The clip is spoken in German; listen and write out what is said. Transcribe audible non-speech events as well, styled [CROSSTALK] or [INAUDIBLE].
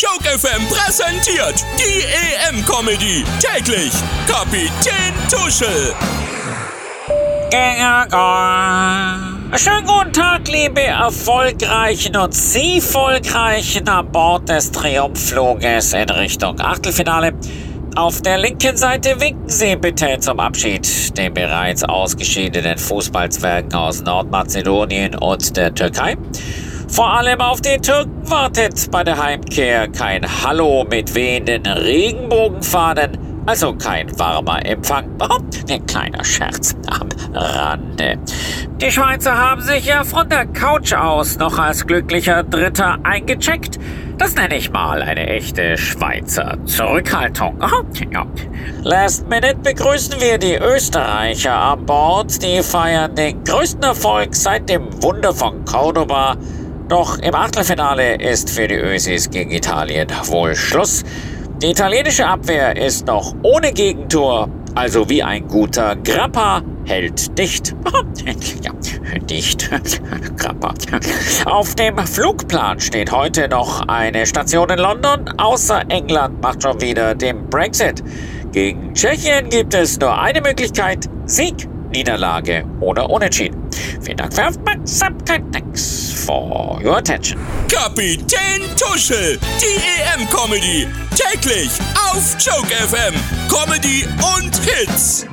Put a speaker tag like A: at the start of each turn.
A: Joke FM präsentiert die EM-Comedy. Täglich Kapitän Tuschel.
B: Schönen guten Tag, liebe Erfolgreichen und Zielvolgreichen an Bord des Triumphfluges in Richtung Achtelfinale. Auf der linken Seite winken Sie bitte zum Abschied den bereits ausgeschiedenen Fußballzwergen aus Nordmazedonien und der Türkei. Vor allem auf den Türken wartet bei der Heimkehr kein Hallo mit wehenden Regenbogenfahnen, also kein warmer Empfang. Oh, ein kleiner Scherz am Rande. Die Schweizer haben sich ja von der Couch aus noch als glücklicher Dritter eingecheckt. Das nenne ich mal eine echte Schweizer Zurückhaltung. Oh, ja. Last Minute begrüßen wir die Österreicher an Bord. Die feiern den größten Erfolg seit dem Wunder von Cordoba. Doch im Achtelfinale ist für die Ösis gegen Italien wohl Schluss. Die italienische Abwehr ist noch ohne Gegentor, also wie ein guter Grappa hält dicht. [LAUGHS] ja, dicht. [LAUGHS] Grappa. Auf dem Flugplan steht heute noch eine Station in London. Außer England macht schon wieder den Brexit. Gegen Tschechien gibt es nur eine Möglichkeit: Sieg, Niederlage oder Unentschieden. Vielen Dank für Aufmerksamkeit. Thanks for your attention.
A: Kapitän Tuschel, die EM-Comedy. Täglich auf Joke FM. Comedy und Hits.